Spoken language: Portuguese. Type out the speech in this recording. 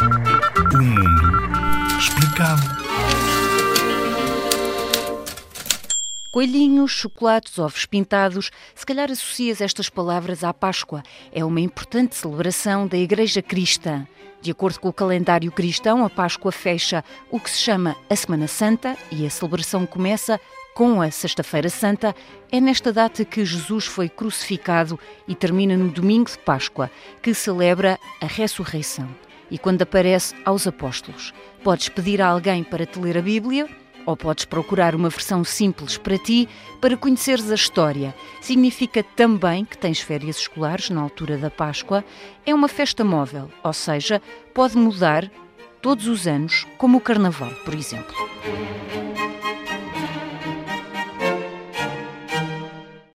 O mundo explicado. Coelhinhos, chocolates, ovos pintados. Se calhar associas estas palavras à Páscoa. É uma importante celebração da Igreja Cristã. De acordo com o calendário cristão, a Páscoa fecha o que se chama a Semana Santa e a celebração começa com a Sexta-feira Santa. É nesta data que Jesus foi crucificado e termina no domingo de Páscoa, que celebra a ressurreição. E quando aparece aos apóstolos, podes pedir a alguém para te ler a Bíblia ou podes procurar uma versão simples para ti para conheceres a história. Significa também que tens férias escolares na altura da Páscoa. É uma festa móvel, ou seja, pode mudar todos os anos, como o Carnaval, por exemplo.